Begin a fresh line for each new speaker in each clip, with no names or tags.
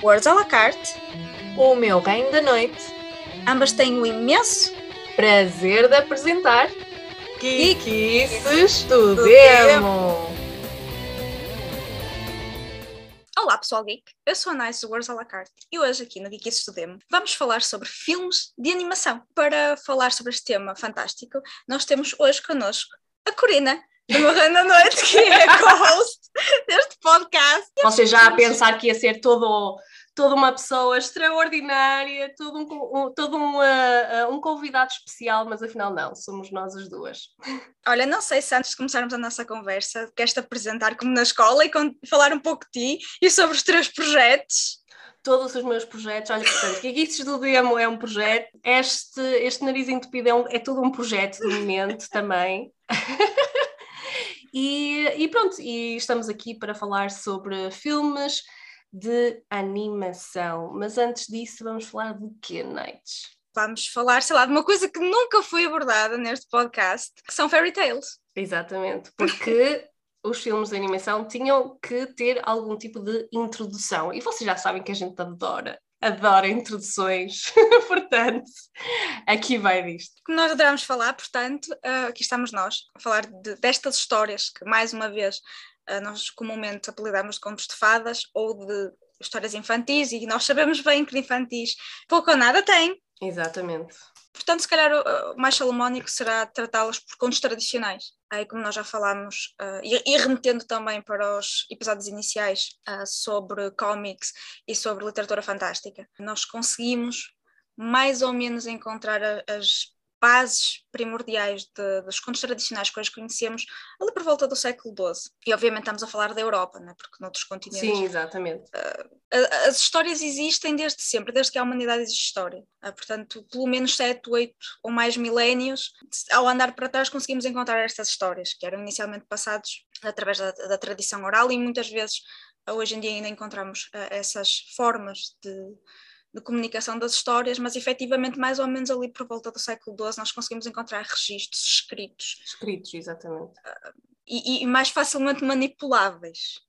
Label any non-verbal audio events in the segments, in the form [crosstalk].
Words à la carte.
O meu reino da noite.
Ambas têm o imenso
prazer de apresentar do Demo.
Olá pessoal geek, eu sou a Nice do Words à la carte e hoje aqui no Geekies do Demo vamos falar sobre filmes de animação. Para falar sobre este tema fantástico, nós temos hoje connosco a Corina, do meu reino da noite, que é [laughs] co-host [laughs] deste podcast.
Vocês já a pensar que ia ser todo, toda uma pessoa extraordinária, todo um, um- todo um, ah, ah, um convidado especial, mas afinal não, somos nós as duas.
Olha, não sei se antes de começarmos a nossa conversa queres-te apresentar como na escola e falar um pouco de ti e sobre os teus projetos.
Todos os meus projetos, olha, portanto, Geekices do Demo é um projeto, este, este nariz entupido é, um- é todo um projeto de momento também. [laughs] e, e pronto, e estamos aqui para falar sobre filmes de animação. Mas antes disso, vamos falar de quê, Nights?
Vamos falar, sei lá, de uma coisa que nunca foi abordada neste podcast, que são fairy tales.
Exatamente, porque [laughs] os filmes de animação tinham que ter algum tipo de introdução. E vocês já sabem que a gente adora, adora introduções. [laughs] Portanto, aqui vai disto.
nós adoramos falar, portanto, ah, aqui estamos nós, a falar de- destas histórias que, mais uma vez, ah, nós comumente apelidamos de contos de fadas ou de histórias infantis, e nós sabemos bem que de infantis pouco ou nada tem.
Exatamente.
Portanto, se calhar o, mais salomónico será tratá-los por contos tradicionais. Aí, como nós já falámos, ah, e, e remetendo também para os episódios iniciais ah, sobre cómics e sobre literatura fantástica, nós conseguimos mais ou menos encontrar as bases primordiais de- dos contos tradicionais que hoje conhecemos ali por volta do século XII. E obviamente estamos a falar da Europa, né? porque noutros continentes
Sim, exatamente.
a- as histórias existem desde sempre, desde que a humanidade existe história. Ah, portanto, pelo menos 7, 8 ou mais milénios, ao andar para trás conseguimos encontrar estas histórias, que eram inicialmente passados através da, da tradição oral e muitas vezes, hoje em dia ainda encontramos ah, essas formas de, de comunicação das histórias, mas efetivamente mais ou menos ali por volta do século XII nós conseguimos encontrar registros escritos
Escritos, exatamente.
e, e mais facilmente manipuláveis,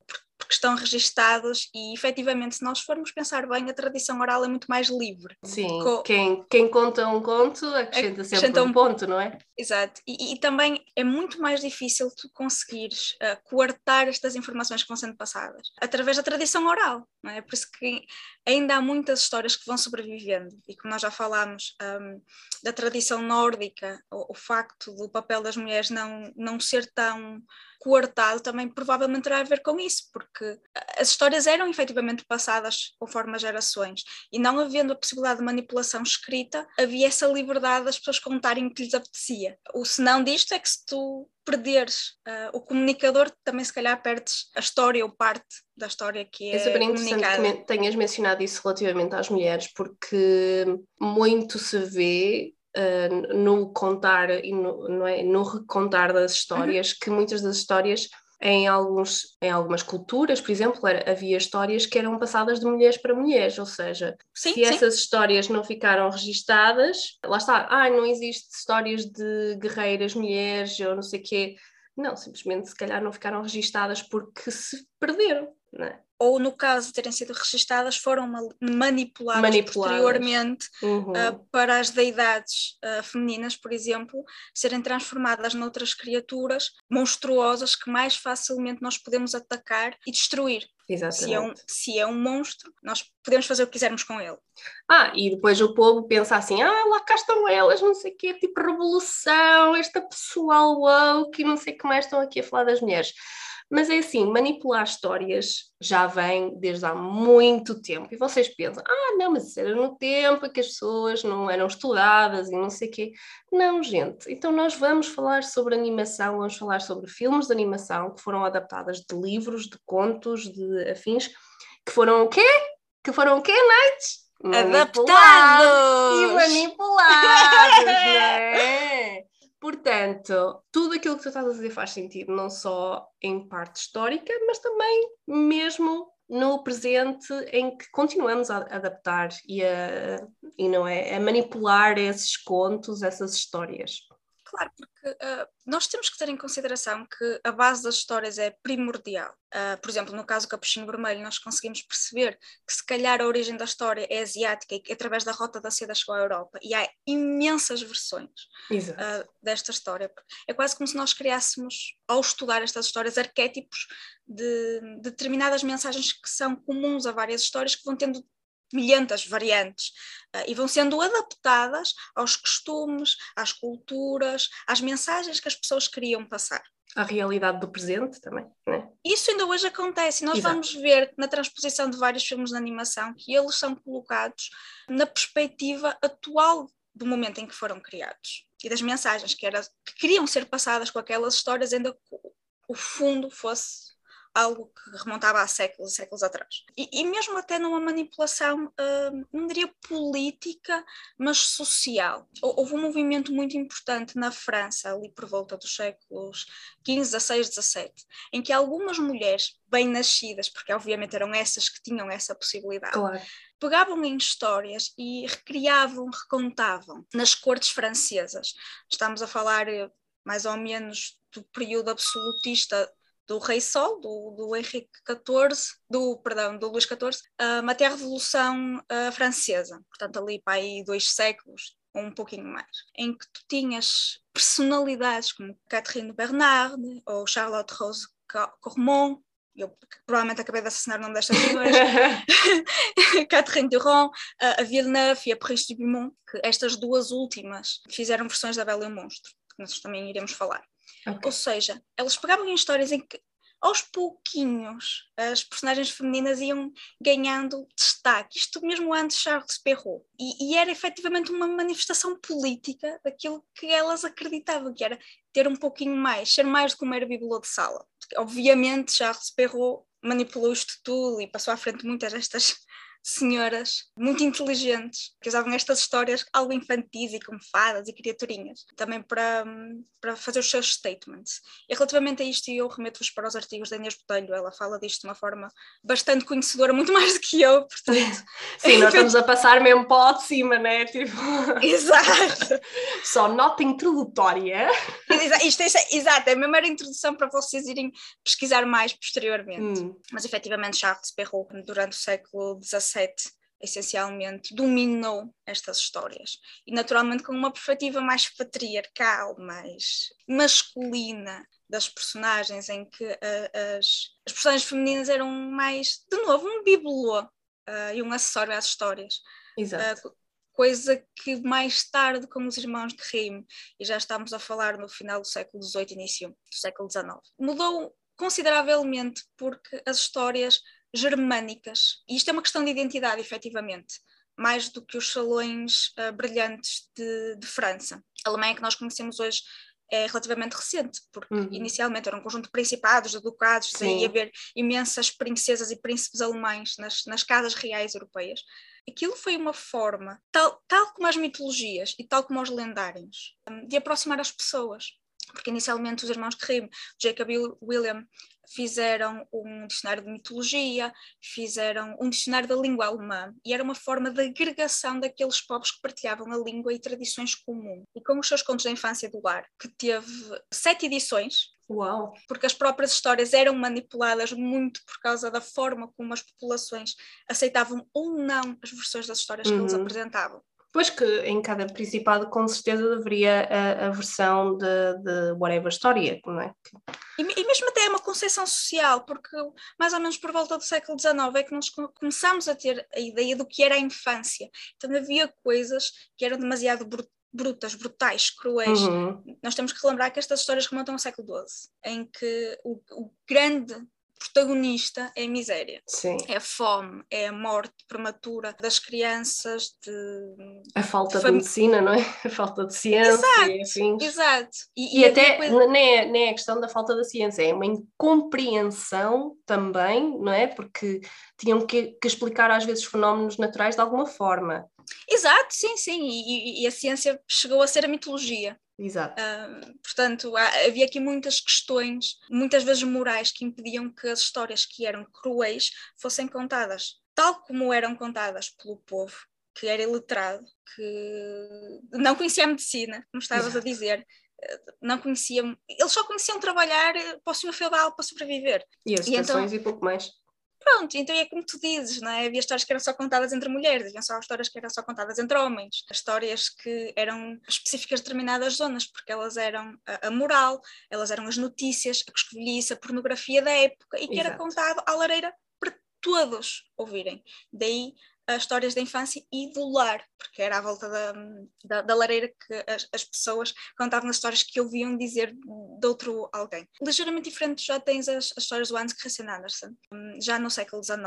porque estão registados e efetivamente, se nós formos pensar bem, a tradição oral é muito mais livre.
Sim,
Co-
quem, quem conta um conto acrescenta sempre
Acrescenta
um
um-
ponto, não é?
Exato. E, e também é muito mais difícil tu conseguires ah, coartar estas informações que vão sendo passadas através da tradição oral, não é? Por isso que ainda há muitas histórias que vão sobrevivendo e como nós já falámos ahm, da tradição nórdica, o, o facto do papel das mulheres não, não ser tão coartado também provavelmente terá a ver com isso, porque as histórias eram efetivamente passadas conforme as gerações e não havendo a possibilidade de manipulação escrita, havia essa liberdade das pessoas contarem o que lhes apetecia. O senão disto é que se tu perderes ah, o comunicador, também se calhar perdes a história ou parte da história que é,
É super interessante que tenhas mencionado isso relativamente às mulheres, porque muito se vê ah, no contar e no, é, no recontar das histórias que muitas das histórias. Em, alguns, em algumas culturas, por exemplo, era- havia histórias que eram passadas de mulheres para mulheres, ou seja,
Sim,
se
sim.
essas histórias não ficaram registadas, lá está, ah, não existe histórias de guerreiras mulheres ou não sei o quê. Não, simplesmente se calhar não ficaram registadas porque se perderam, não é?
Ou no caso de terem sido registadas, foram ma- manipuladas,
Manipuladas.
posteriormente
Uhum.
ah, para as deidades ah, femininas, por exemplo, serem transformadas noutras criaturas monstruosas que mais facilmente nós podemos atacar e destruir.
Exatamente.
Se é, um, se é um monstro, nós podemos fazer o que quisermos com ele.
Ah, e depois o povo pensa assim, ah, lá cá estão elas, não sei o quê, tipo revolução, esta pessoal woke e não sei o que mais estão aqui a falar das mulheres. Mas é assim, manipular histórias já vem desde há muito tempo. E vocês pensam, ah, não, mas isso era no tempo em que as pessoas não eram estudadas e não sei o quê. Não, gente. Então nós vamos falar sobre animação, vamos falar sobre filmes de animação que foram adaptadas de livros, de contos, de afins, que foram o quê? Que foram o quê, Nights?
Adaptados!
E manipulados, não é? [laughs] Portanto, tudo aquilo que tu estás a dizer faz sentido, não só em parte histórica, mas também mesmo no presente em que continuamos a adaptar e, a, e não é, a manipular esses contos, essas histórias.
Claro, porque uh, nós temos que ter em consideração que a base das histórias é primordial. Uh, por exemplo, no caso do Capuchinho Vermelho, nós conseguimos perceber que se calhar a origem da história é asiática e que através da Rota da Seda chegou à Europa. E há imensas versões uh, desta história. É quase como se nós criássemos, ao estudar estas histórias, arquétipos de, de determinadas mensagens que são comuns a várias histórias que vão tendo milhentas variantes uh, e vão sendo adaptadas aos costumes, às culturas, às mensagens que as pessoas queriam passar.
A realidade do presente também, né?
Isso ainda hoje acontece nós Exato. vamos ver na transposição de vários filmes de animação que eles são colocados na perspectiva atual do momento em que foram criados e das mensagens que, era, que queriam ser passadas com aquelas histórias, ainda que o fundo fosse algo que remontava a séculos séculos atrás. E, e mesmo até numa manipulação, uh, não diria política, mas social. Houve um movimento muito importante na França, ali por volta dos séculos XV, XVI, XVII, em que algumas mulheres bem nascidas, porque obviamente eram essas que tinham essa possibilidade,
claro
pegavam em histórias e recriavam, recontavam nas cortes francesas. Estamos a falar eh, mais ou menos do período absolutista do Rei Sol, do, do Henrique XIV, do, perdão, do Luís XIV, uh, até a Revolução uh, Francesa, portanto ali para aí dois séculos, ou um pouquinho mais, em que tu tinhas personalidades como Catherine Bernard ou Charlotte Rose Cormont, eu provavelmente acabei de assassinar o nome destas senhoras, [laughs] [laughs] Catherine Durand, a Villeneuve e a Paris de Beaumont, que estas duas últimas fizeram versões da Bela e o Monstro, que nós também iremos falar. Okay. Ou seja, elas pegavam em histórias em que aos pouquinhos as personagens femininas iam ganhando destaque, isto mesmo antes de Charles Perrault. E, e, era efetivamente uma manifestação política daquilo que elas acreditavam, que era ter um pouquinho mais, ser mais do que uma bibelô de sala. Obviamente, Charles Perrault manipulou isto tudo e passou à frente muitas destas senhoras muito inteligentes que usavam estas histórias algo infantis e como fadas e criaturinhas, também para, para fazer os seus statements. E relativamente a isto, eu remeto-vos para os artigos da Inês Botelho, ela fala disto de uma forma bastante conhecedora, muito [laughs] mais do que eu, portanto... [laughs]
Sim, nós [laughs] estamos a passar mesmo para de cima, né? Tipo...
Exato!
Só nota introdutória.
Isto é, exato, é a mesma introdução para vocês irem pesquisar mais posteriormente. Hum. Mas efetivamente Charles Perrault, durante o século XVII, essencialmente dominou estas histórias e naturalmente com uma perspectiva mais patriarcal, mais masculina das personagens, em que uh, as, as personagens femininas eram mais, de novo, um bibelô uh, e um acessório às histórias.
Exato. Uh,
coisa que mais tarde, com os irmãos de Grimm, e já estamos a falar no final do século XVIII, início do século XIX, mudou consideravelmente porque as histórias germânicas. E isto é uma questão de identidade, efetivamente, mais do que os salões uh, brilhantes de, de, França. A Alemanha que nós conhecemos hoje é relativamente recente, porque uhum. inicialmente era um conjunto de principados, de ducados, daí haver imensas princesas e príncipes alemães nas, nas casas reais europeias. Aquilo foi uma forma, tal, tal como as mitologias e tal como os lendários, de aproximar as pessoas porque inicialmente os irmãos Grimm, Jacob e William, fizeram um dicionário de mitologia, fizeram um dicionário da língua alemã, e era uma forma de agregação daqueles povos que partilhavam a língua e tradições comuns. E com os seus contos da infância do lar, que teve sete edições,
Uau.
Porque as próprias histórias eram manipuladas muito por causa da forma como as populações aceitavam ou não as versões das histórias uhum. que eles uhum. apresentavam.
Pois que em cada principado com certeza deveria a, a versão de, de whatever história, não é?
E, e, mesmo até é uma concepção social, porque mais ou menos por volta do século XIX é que nós começamos a ter a ideia do que era a infância. Então havia coisas que eram demasiado brutas, brutais, cruéis. Uhum. Nós temos que lembrar que estas histórias remontam ao século XII, em que o, o grande protagonista é a miséria.
Sim.
É a fome, é a morte prematura das crianças, de.
A falta de, de medicina, não é? [laughs] A falta de ciência.
Exato. Exato.
E, e, e até coisa... nem, é, nem é a questão da falta da ciência, é uma incompreensão também, não é? Porque tinham que, que explicar às vezes fenómenos naturais de alguma forma.
Exato, sim, sim. E, e, a ciência chegou a ser a mitologia.
Exato.
Uh, portanto, há, havia aqui muitas questões, muitas vezes morais, que impediam que as histórias que eram cruéis fossem contadas tal como eram contadas pelo povo, que era iletrado, que não conhecia a medicina, como estavas Exato. a dizer, não conheciam, eles só conheciam trabalhar para o senhor feudal para sobreviver.
E as
E então-
e pouco mais.
Pronto, então é como tu dizes, não é? Havia histórias que eram só contadas entre mulheres, havia só histórias que eram só contadas entre homens, histórias que eram específicas de determinadas zonas, porque elas eram a, a moral, elas eram as notícias, a coscovilhice, a pornografia da época, e que era
Exato.
contado à lareira todos ouvirem. Daí as histórias da infância e do lar, porque era à volta da, da, da lareira que as, as pessoas contavam as histórias que ouviam dizer de outro alguém. Ligeiramente diferente já tens as, as histórias do Hans Christian Andersen, já no século XIX.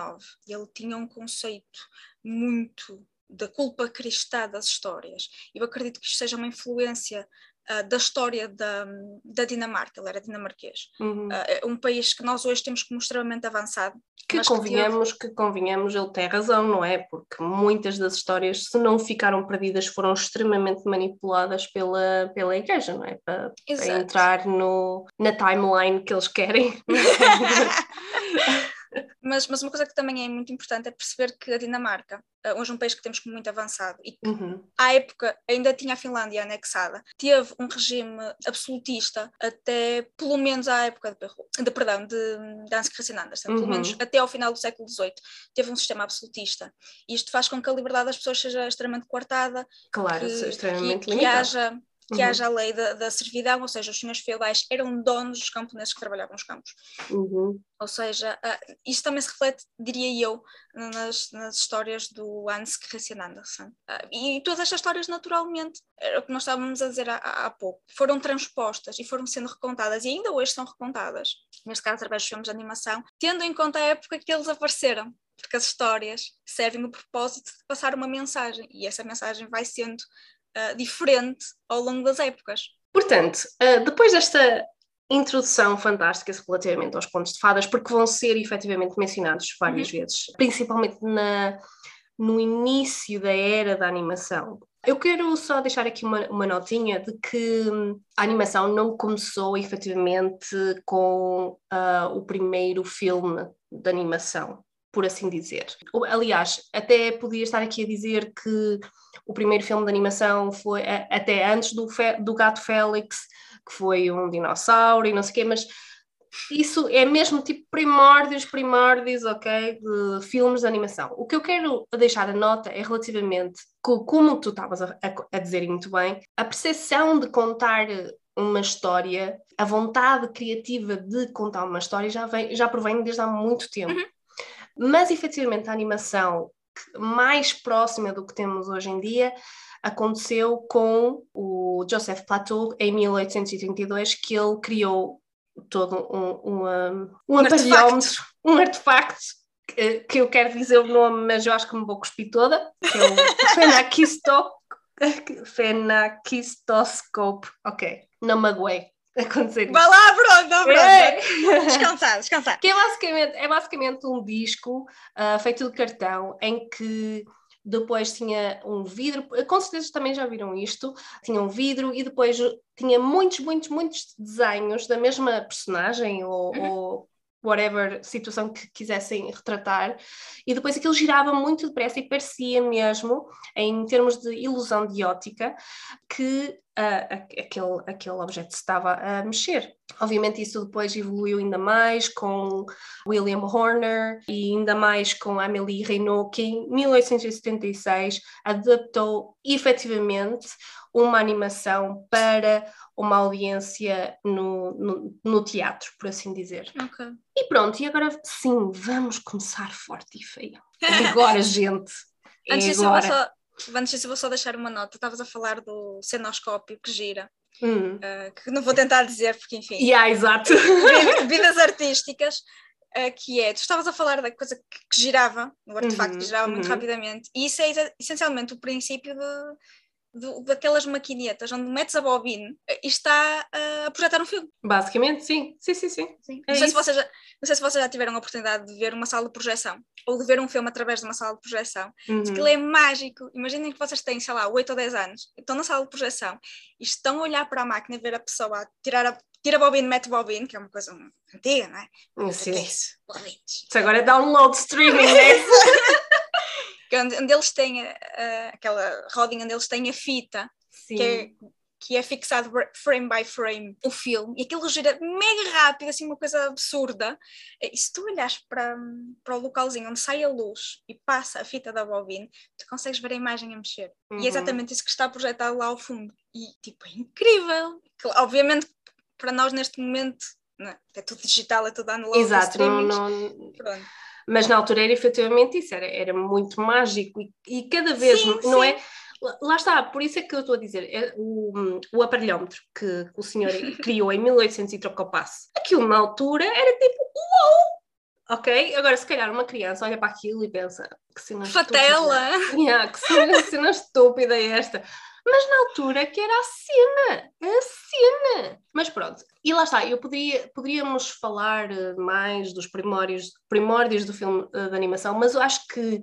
Ele tinha um conceito muito da culpa cristã das histórias. Eu acredito que isto seja uma influência ah, da história da, da Dinamarca, ele era dinamarquês.
Uhum.
É um país que nós hoje temos como extremamente avançado.
Que
mas que
convenhamos, que convenhamos, ele tem razão, não é? Porque muitas das histórias, se não ficaram perdidas, foram extremamente manipuladas pela, pela igreja, não é? Para, para entrar no, na timeline que eles querem. [laughs] [laughs]
mas, mas uma coisa que também é muito importante é perceber que a Dinamarca, ah, hoje um país que temos como muito avançado e que
Uhum.
à época ainda tinha a Finlândia anexada, teve um regime absolutista até pelo menos à época de, de perdão, de, de Hans Christian Andersen, pelo
Uhum.
menos até ao final do século XVIII, teve um sistema absolutista. E isto faz com que a liberdade das pessoas seja extremamente coartada,
Claro,
que,
extremamente
que, que haja que
Uhum.
haja a lei da, da servidão, ou seja, os senhores feudais eram donos dos camponeses que trabalhavam nos campos.
Uhum.
Ou seja, ah, isto também se reflete, diria eu, nas, nas histórias do Hans Christian Andersen. Ah, e todas estas histórias, naturalmente, era o que nós estávamos a dizer há, há pouco, foram transpostas e foram sendo recontadas, e ainda hoje são recontadas, neste caso através dos filmes de animação, tendo em conta a época que eles apareceram. Porque as histórias servem o propósito de passar uma mensagem, e essa mensagem vai sendo ah, diferente ao longo das épocas.
Portanto, ah, depois desta introdução fantástica relativamente aos contos de fadas, porque vão ser efetivamente mencionados várias vezes, principalmente na, no início da era da animação. Eu quero só deixar aqui uma, uma notinha de que hum, a animação não começou efetivamente com ah, o primeiro filme de animação, por assim dizer. Aliás, até podia estar aqui a dizer que o primeiro filme de animação foi até antes do, do Gato Félix, que foi um dinossauro e não sei o quê, mas isso é mesmo tipo primórdios, primórdios, ok, de filmes de animação. O que eu quero deixar a nota é relativamente, co- como tu estavas a, a, dizer muito bem, a percepção de contar uma história, a vontade criativa de contar uma história já, vem, já provém desde há muito tempo. Mas efetivamente a animação mais próxima do que temos hoje em dia aconteceu com o Joseph Plateau em 1832, que ele criou todo um, um, um, um aparelhómetro, um artefacto, que, que eu quero dizer o nome, mas eu acho que me vou cuspir toda, que é o [laughs] Fenaquisto, Fenaquistoscope. Ok, não magoei [laughs] acontecer isso.
Vai lá, pronto, pronto.
É.
Descansar, descansar.
Que é basicamente, é basicamente um disco ah, feito de cartão em que depois tinha um vidro, com certeza também já viram isto, tinha um vidro e depois tinha muitos, muitos, muitos desenhos da mesma personagem ou,
Uhum.
ou whatever situação que quisessem retratar e depois aquilo girava muito depressa e parecia mesmo, em termos de ilusão de ótica, que ah, a- aquele, aquele objeto se estava a mexer. Obviamente isso depois evoluiu ainda mais com William Horner e ainda mais com Amélie Reynaud, que em 1876 adaptou efetivamente uma animação para uma audiência no, no, no teatro, por assim dizer.
Ok.
E pronto, e agora sim, vamos começar forte e feio. Agora, [laughs] gente. É
Antes disso, eu vou só, antes disso, eu vou só deixar uma nota. Estavas a falar do cenoscópio que gira,
Hum.
eh, que não vou tentar dizer, porque enfim,
Yeah, exato.
vi- vidas artísticas, eh, que é, tu estavas a falar da coisa que, que girava, o artefacto
Uhum,
que girava muito
uhum.
rapidamente, e isso é essencialmente o princípio de, do- daquelas maquinetas onde metes a bobine eh, e está a projetar um filme.
Basicamente, sim. Sim, sim, sim. É
não, sei se
isso.
vocês já, não sei se vocês já tiveram a oportunidade de ver uma sala de projeção ou de ver um filme através de uma sala de projeção.
Uhum.
Aquilo é mágico. Imaginem que vocês têm, sei lá, 8 ou 10 anos, estão na sala de projeção e estão a olhar para a máquina e ver a pessoa a tirar a, tira a bobina, mete a bobina, que é uma coisa antiga, não é? Que é
Sim.
isso? Bobines.
Isso agora é download streaming, né? [laughs]
Que é onde, onde eles têm aquela rodinha onde eles têm a fita,
Sim.
que é que é fixado frame by frame o filme, e aquilo gira mega rápido, assim, uma coisa absurda. E se tu olhas para, para o localzinho onde sai a luz e passa a fita da bobina, tu consegues ver a imagem a mexer. Uhum. E é uhum. exatamente isso que está projetado lá ao fundo. E, tipo, é incrível. Obviamente, para nós neste momento, é? é tudo digital, é tudo analógico.
Exato, não, não... Pronto mas na altura era efetivamente isso, era, era muito mágico e, e cada vez, sim, não sim. é? Lá está, por isso é que eu estou a dizer, é o, o aparelhómetro que, que o senhor [laughs] criou em 1800 e trocou passo, aquilo na altura era tipo, uou! Ok? Agora, se calhar uma criança olha para aquilo e pensa que cena
Fatela!
Yeah, que cena, cena estúpida é esta. Mas na altura que era a cena, a cena. Mas pronto, e lá está, eu poderia, poderíamos falar eh, mais dos primórdios, primórdios do filme eh, de animação, mas eu acho que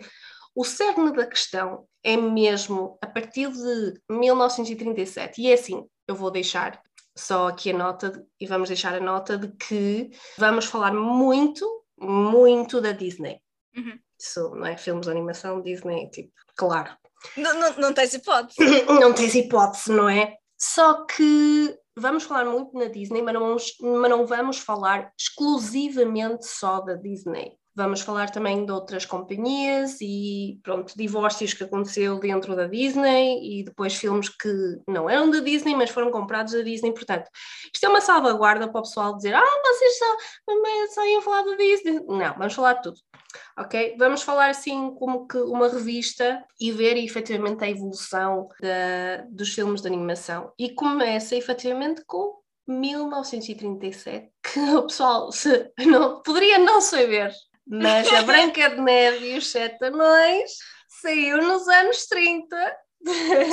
o cerne da questão é mesmo a partir de 1937, e é assim, eu vou deixar só aqui a nota, e vamos deixar a nota de que vamos falar muito, muito da Disney. Uhum. Isso, não é? Filmes de animação, Disney, tipo, claro.
Não, não, não tens hipótese. [laughs]
não tens hipótese, não é? Só que vamos falar muito na Disney, mas não, mas não vamos falar exclusivamente só da Disney. Vamos falar também de outras companhias e, pronto, divórcios que aconteceu dentro da Disney e depois filmes que não eram da Disney, mas foram comprados da Disney. Portanto, isto é uma salvaguarda para o pessoal dizer: ah, vocês só, só iam falar da Disney. Não, vamos falar de tudo. Ok? Vamos falar assim como que uma revista e ver efetivamente a evolução da, dos filmes de animação. E começa efetivamente com 1937, que o pessoal se, não, poderia não saber, mas a Branca de Neve e os Sete Anões saiu nos anos 30.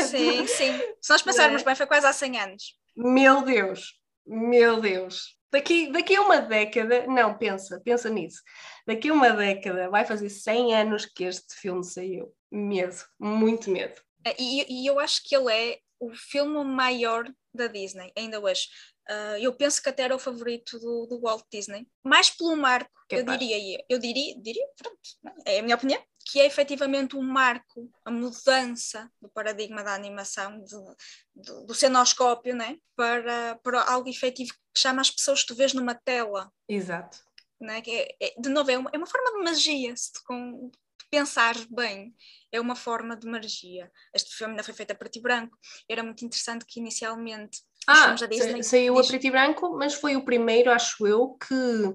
Sim, [laughs] sim. Se nós pensarmos bem, foi quase há 100 anos.
Meu Deus, meu Deus. Daqui, daqui a uma década, não, pensa, pensa nisso. Daqui a uma década vai fazer 100 anos que este filme saiu. Medo, muito medo.
É, e, e eu acho que ele é o filme maior da Disney, ainda hoje. Uh, eu penso que até era o favorito do, do Walt Disney, mais pelo marco, que eu diria, eu diria, diria, pronto, é a minha opinião, que é efetivamente um marco, a mudança do paradigma da animação, do, do, do cenoscópio, né? para, para algo efetivo que chama as pessoas que tu vês numa tela.
Exato.
Né? Que é, é, de novo, é uma, é uma forma de magia, se tu com, pensares bem, é uma forma de magia. Este filme ainda foi feito a preto e branco, era muito interessante que inicialmente
ah, Disney, saiu diz... a preto e branco, mas foi o primeiro, acho eu, que.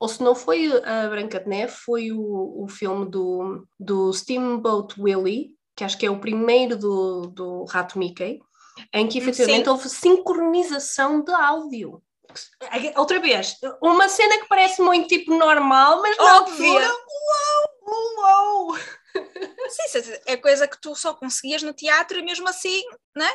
Ou se não foi a Branca de Neve, foi o, o filme do, do Steamboat Willie, que acho que é o primeiro do, do Rato Mickey, em que efetivamente Sim. houve sincronização de áudio. Outra vez, uma cena que parece muito tipo normal, mas na altura, uau, uau! [laughs]
Sim, é coisa que tu só conseguias no teatro e mesmo assim, né?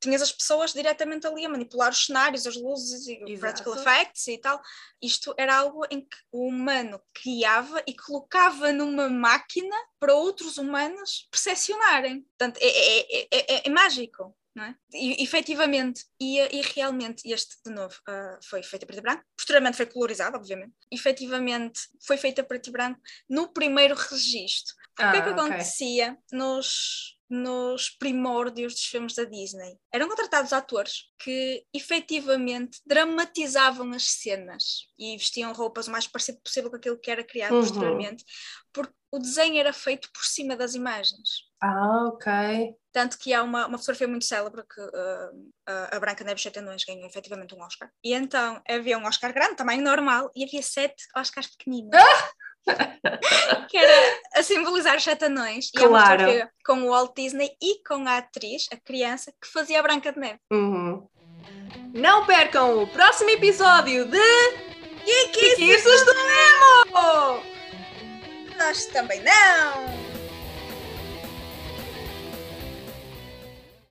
Tinhas as pessoas diretamente ali a manipular os cenários, as luzes e Exato. practical effects e tal. Isto era algo em que o humano criava e colocava numa máquina para outros humanos percepcionarem. Portanto, é, é, é, é mágico. Não é? E, efetivamente, e, e realmente este, de novo, uh, foi feito a preto e branco, posteriormente foi colorizado, obviamente, efetivamente foi feito a preto e branco no primeiro registro. Ah, o que é que okay. acontecia nos, nos primórdios dos filmes da Disney. Eram contratados atores que efetivamente dramatizavam as cenas e vestiam roupas o mais parecido possível com aquilo que era criado uhum. posteriormente, porque o desenho era feito por cima das imagens.
Ah, ok.
Tanto que há uma, uma fotografia muito célebre que uh, a Branca Neve Sete Anões ganhou efetivamente um Oscar. E então havia um Oscar grande, tamanho normal, e havia sete Oscars pequeninos. Ah! Que era a simbolizar os sete anões. Claro. E com o Walt Disney e com a atriz, a criança, que fazia a Branca de Neve.
Uhum. Não percam o próximo episódio de
Kikissos do Nemo! Nós também não!